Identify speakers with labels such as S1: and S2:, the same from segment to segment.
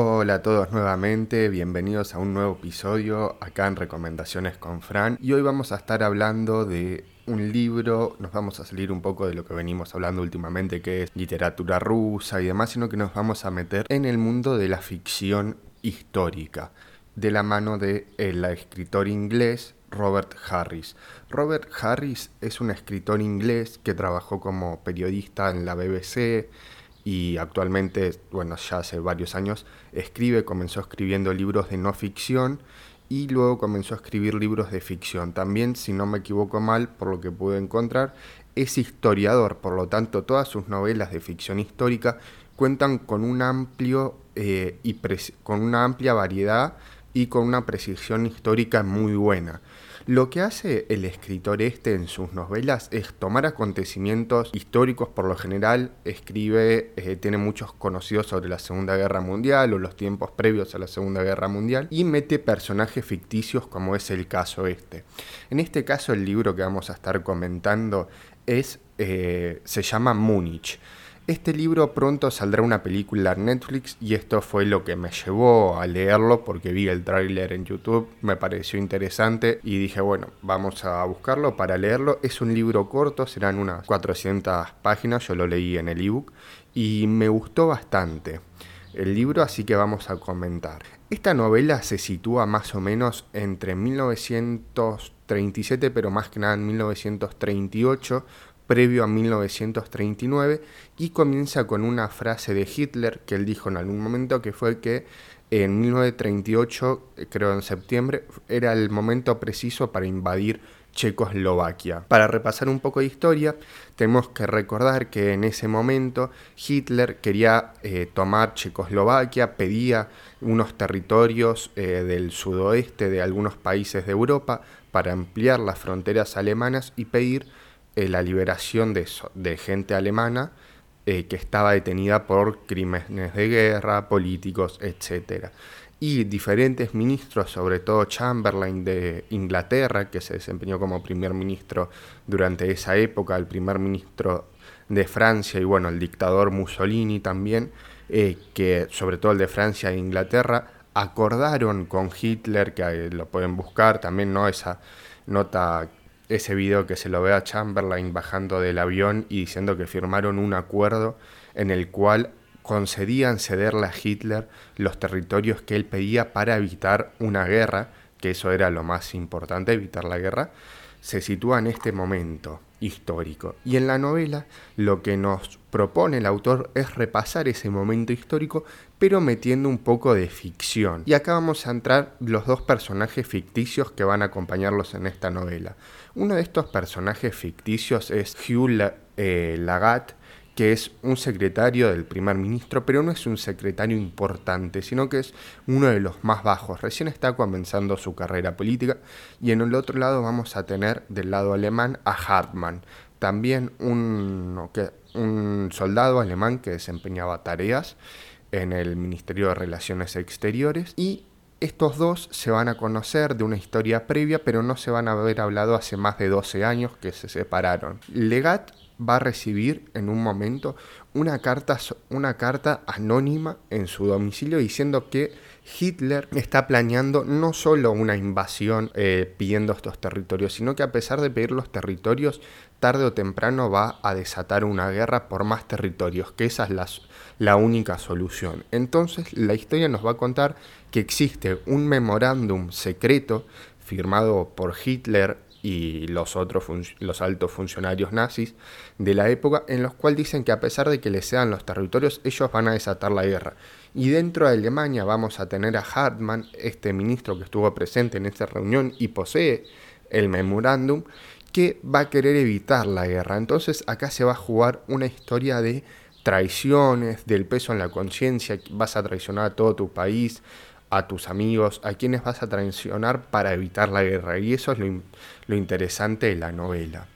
S1: Hola a todos nuevamente, bienvenidos a un nuevo episodio acá en Recomendaciones con Fran y hoy vamos a estar hablando de un libro, nos vamos a salir un poco de lo que venimos hablando últimamente que es literatura rusa y demás, sino que nos vamos a meter en el mundo de la ficción histórica de la mano de el escritor inglés Robert Harris. Robert Harris es un escritor inglés que trabajó como periodista en la BBC, y actualmente, bueno, ya hace varios años, escribe, comenzó escribiendo libros de no ficción y luego comenzó a escribir libros de ficción. También, si no me equivoco mal, por lo que pude encontrar, es historiador, por lo tanto todas sus novelas de ficción histórica cuentan con un amplio eh, y con una amplia variedad y con una precisión histórica muy buena. Lo que hace el escritor este en sus novelas es tomar acontecimientos históricos, por lo general escribe, eh, tiene muchos conocidos sobre la Segunda Guerra Mundial o los tiempos previos a la Segunda Guerra Mundial, y mete personajes ficticios como es el caso este. En este caso el libro que vamos a estar comentando es, eh, se llama Múnich. Este libro pronto saldrá una película en Netflix y esto fue lo que me llevó a leerlo porque vi el tráiler en YouTube, me pareció interesante y dije, bueno, vamos a buscarlo para leerlo. Es un libro corto, serán unas 400 páginas, yo lo leí en el ebook y me gustó bastante el libro, así que vamos a comentar. Esta novela se sitúa más o menos entre 1937, pero más que nada en 1938, previo a 1939 y comienza con una frase de Hitler que él dijo en algún momento que fue que en 1938, creo en septiembre, era el momento preciso para invadir Checoslovaquia. Para repasar un poco de historia, tenemos que recordar que en ese momento Hitler quería eh, tomar Checoslovaquia, pedía unos territorios eh, del sudoeste de algunos países de Europa para ampliar las fronteras alemanas y pedir eh, la liberación de, gente alemana eh, que estaba detenida por crímenes de guerra, políticos, etc. Y diferentes ministros, sobre todo Chamberlain de Inglaterra, que se desempeñó como primer ministro durante esa época, el primer ministro de Francia y bueno, el dictador Mussolini también, eh, que sobre todo el de Francia e Inglaterra, acordaron con Hitler, que lo pueden buscar, también no esa nota ese video que se lo ve a Chamberlain bajando del avión y diciendo que firmaron un acuerdo en el cual concedían cederle a Hitler los territorios que él pedía para evitar una guerra, que eso era lo más importante, evitar la guerra, se sitúa en este momento histórico. Y en la novela lo que nos propone el autor es repasar ese momento histórico, pero metiendo un poco de ficción. Y acá vamos a entrar los dos personajes ficticios que van a acompañarlos en esta novela. Uno de estos personajes ficticios es Hugh eh, Lagat, que es un secretario del primer ministro, pero no es un secretario importante, sino que es uno de los más bajos. Recién está comenzando su carrera política y en el otro lado vamos a tener del lado alemán a Hartmann, también un, un soldado alemán que desempeñaba tareas en el Ministerio de Relaciones Exteriores y estos dos se van a conocer de una historia previa, pero no se van a haber hablado hace más de 12 años que se separaron. Legat va a recibir en un momento una carta, una carta anónima en su domicilio diciendo que Hitler está planeando no solo una invasión eh, pidiendo estos territorios, sino que a pesar de pedir los territorios, tarde o temprano va a desatar una guerra por más territorios, que esa es la, la única solución. Entonces la historia nos va a contar que existe un memorándum secreto firmado por Hitler y los otros los altos funcionarios nazis de la época en los cuales dicen que a pesar de que les sean los territorios ellos van a desatar la guerra. Y dentro de Alemania vamos a tener a Hartmann este ministro que estuvo presente en esta reunión y posee el memorándum que va a querer evitar la guerra. Entonces acá se va a jugar una historia de traiciones del peso en la conciencia vas a traicionar a todo tu país a tus amigos, a quienes vas a traicionar para evitar la guerra. Y eso es lo, interesante de la novela.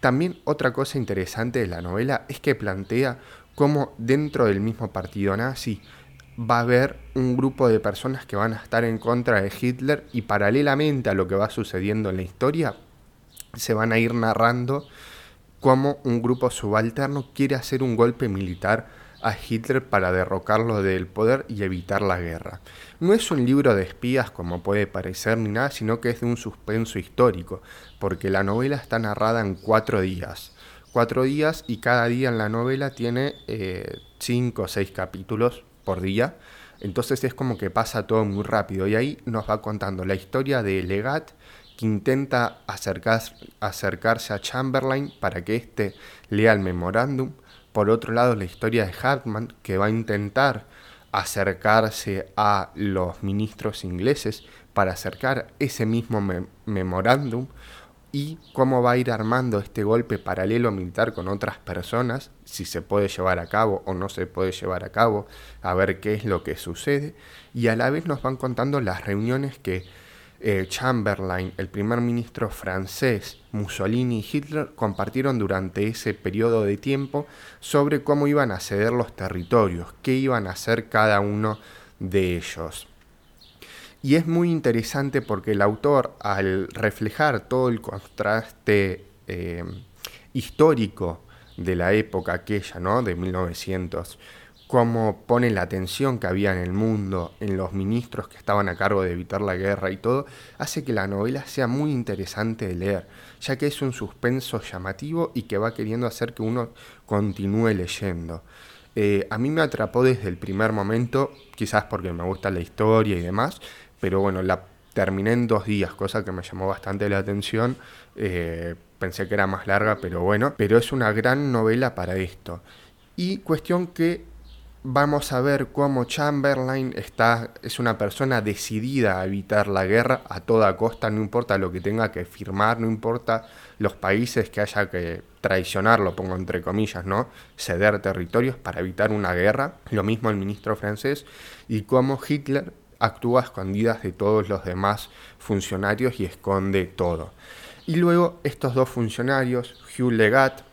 S1: También otra cosa interesante de la novela es que plantea cómo dentro del mismo partido nazi va a haber un grupo de personas que van a estar en contra de Hitler y paralelamente a lo que va sucediendo en la historia, se van a ir narrando cómo un grupo subalterno quiere hacer un golpe militar a Hitler para derrocarlo del poder y evitar la guerra. No es un libro de espías como puede parecer ni nada, sino que es de un suspenso histórico, porque la novela está narrada en cuatro días. Cuatro días y cada día en la novela tiene eh, cinco o seis capítulos por día. Entonces es como que pasa todo muy rápido y ahí nos va contando la historia de Legat que intenta acercarse a Chamberlain para que éste lea el memorándum. Por otro lado, la historia de Hartman, que va a intentar acercarse a los ministros ingleses para acercar ese mismo memorándum y cómo va a ir armando este golpe paralelo militar con otras personas, si se puede llevar a cabo o no se puede llevar a cabo, a ver qué es lo que sucede, y a la vez nos van contando las reuniones que eh, Chamberlain, el primer ministro francés, Mussolini y Hitler compartieron durante ese periodo de tiempo sobre cómo iban a ceder los territorios, qué iban a hacer cada uno de ellos. Y es muy interesante porque el autor, al reflejar todo el contraste eh, histórico de la época aquella, ¿no? De 1900, cómo pone la tensión que había en el mundo, en los ministros que estaban a cargo de evitar la guerra y todo, hace que la novela sea muy interesante de leer, ya que es un suspenso llamativo y que va queriendo hacer que uno continúe leyendo. Eh, a mí me atrapó desde el primer momento, quizás porque me gusta la historia y demás, pero bueno, la terminé en dos días, cosa que me llamó bastante la atención. Eh, pensé que era más larga, pero bueno, pero es una gran novela para esto. Y cuestión que vamos a ver cómo Chamberlain está, es una persona decidida a evitar la guerra a toda costa, no importa lo que tenga que firmar, no importa los países que haya que traicionar, lo pongo entre comillas, ¿no? Ceder territorios para evitar una guerra. Lo mismo el ministro francés y cómo Hitler actúa a escondidas de todos los demás funcionarios y esconde todo. Y luego estos dos funcionarios, Hugh Legat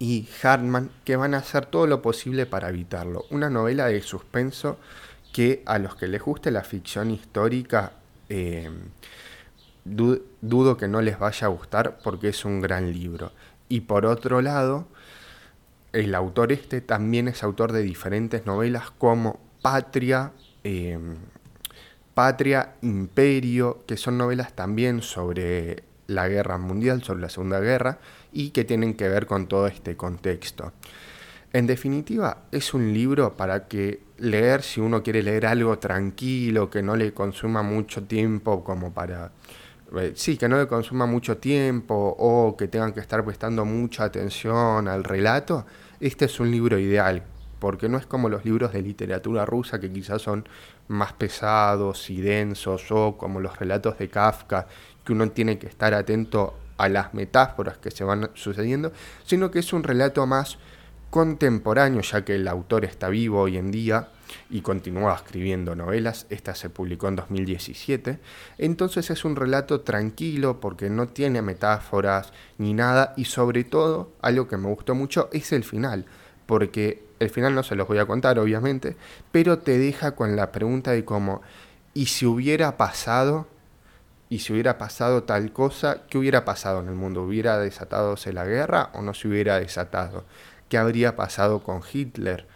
S1: y Hartman, que van a hacer todo lo posible para evitarlo. Una novela de suspenso que a los que les guste la ficción histórica eh, dudo que no les vaya a gustar porque es un gran libro. Y por otro lado, el autor este también es autor de diferentes novelas como Patria, Em, Patria, Imperio, que son novelas también sobre la guerra mundial, sobre la Segunda Guerra, y que tienen que ver con todo este contexto. En definitiva, es un libro para que leer si uno quiere leer algo tranquilo, que no le consuma mucho tiempo como para... Eh, sí, que no le consuma mucho tiempo o que tengan que estar prestando mucha atención al relato. Este es un libro ideal porque no es como los libros de literatura rusa que quizás son más pesados y densos o como los relatos de Kafka, que uno tiene que estar atento a las metáforas que se van sucediendo, sino que es un relato más contemporáneo, ya que el autor está vivo hoy en día y continúa escribiendo novelas, esta se publicó en 2017, entonces es un relato tranquilo porque no tiene metáforas ni nada y sobre todo algo que me gustó mucho es el final, porque el final no se los voy a contar, obviamente, pero te deja con la pregunta de cómo, ¿y si hubiera pasado? ¿Y si hubiera pasado tal cosa? ¿Qué hubiera pasado en el mundo? ¿Hubiera desatado la guerra o no se hubiera desatado? ¿Qué habría pasado con Hitler?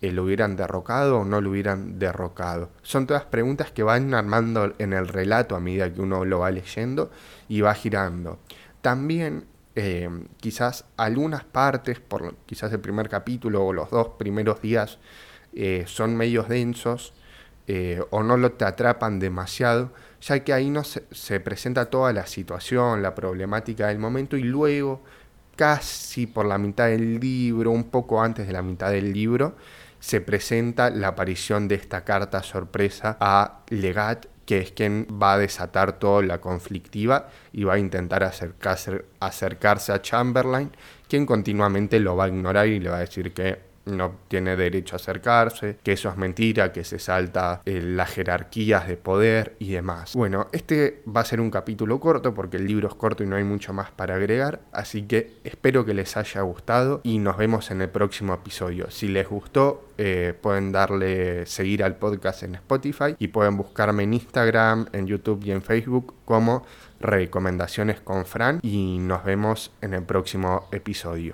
S1: Eh, ¿Lo hubieran derrocado o no lo hubieran derrocado? Son todas preguntas que van armando en el relato a medida que uno lo va leyendo y va girando. También eh, quizás algunas partes, por quizás el primer capítulo o los dos primeros días, eh, son medios densos eh, o no lo te atrapan demasiado, ya que ahí no se, se, presenta toda la situación, la problemática del momento y luego, casi por la mitad del libro, un poco antes de la mitad del libro, se presenta la aparición de esta carta sorpresa a Legat que es quien va a desatar toda la conflictiva y va a intentar acercarse, acercarse a Chamberlain, quien continuamente lo va a ignorar y le va a decir que no tiene derecho a acercarse, que eso es mentira, que se salta eh, las jerarquías de poder y demás. Bueno, este va a ser un capítulo corto porque el libro es corto y no hay mucho más para agregar, así que espero que les haya gustado y nos vemos en el próximo episodio. Si les gustó, eh, pueden darle seguir al podcast en Spotify y pueden buscarme en Instagram, en YouTube y en Facebook como Recomendaciones con Fran y nos vemos en el próximo episodio.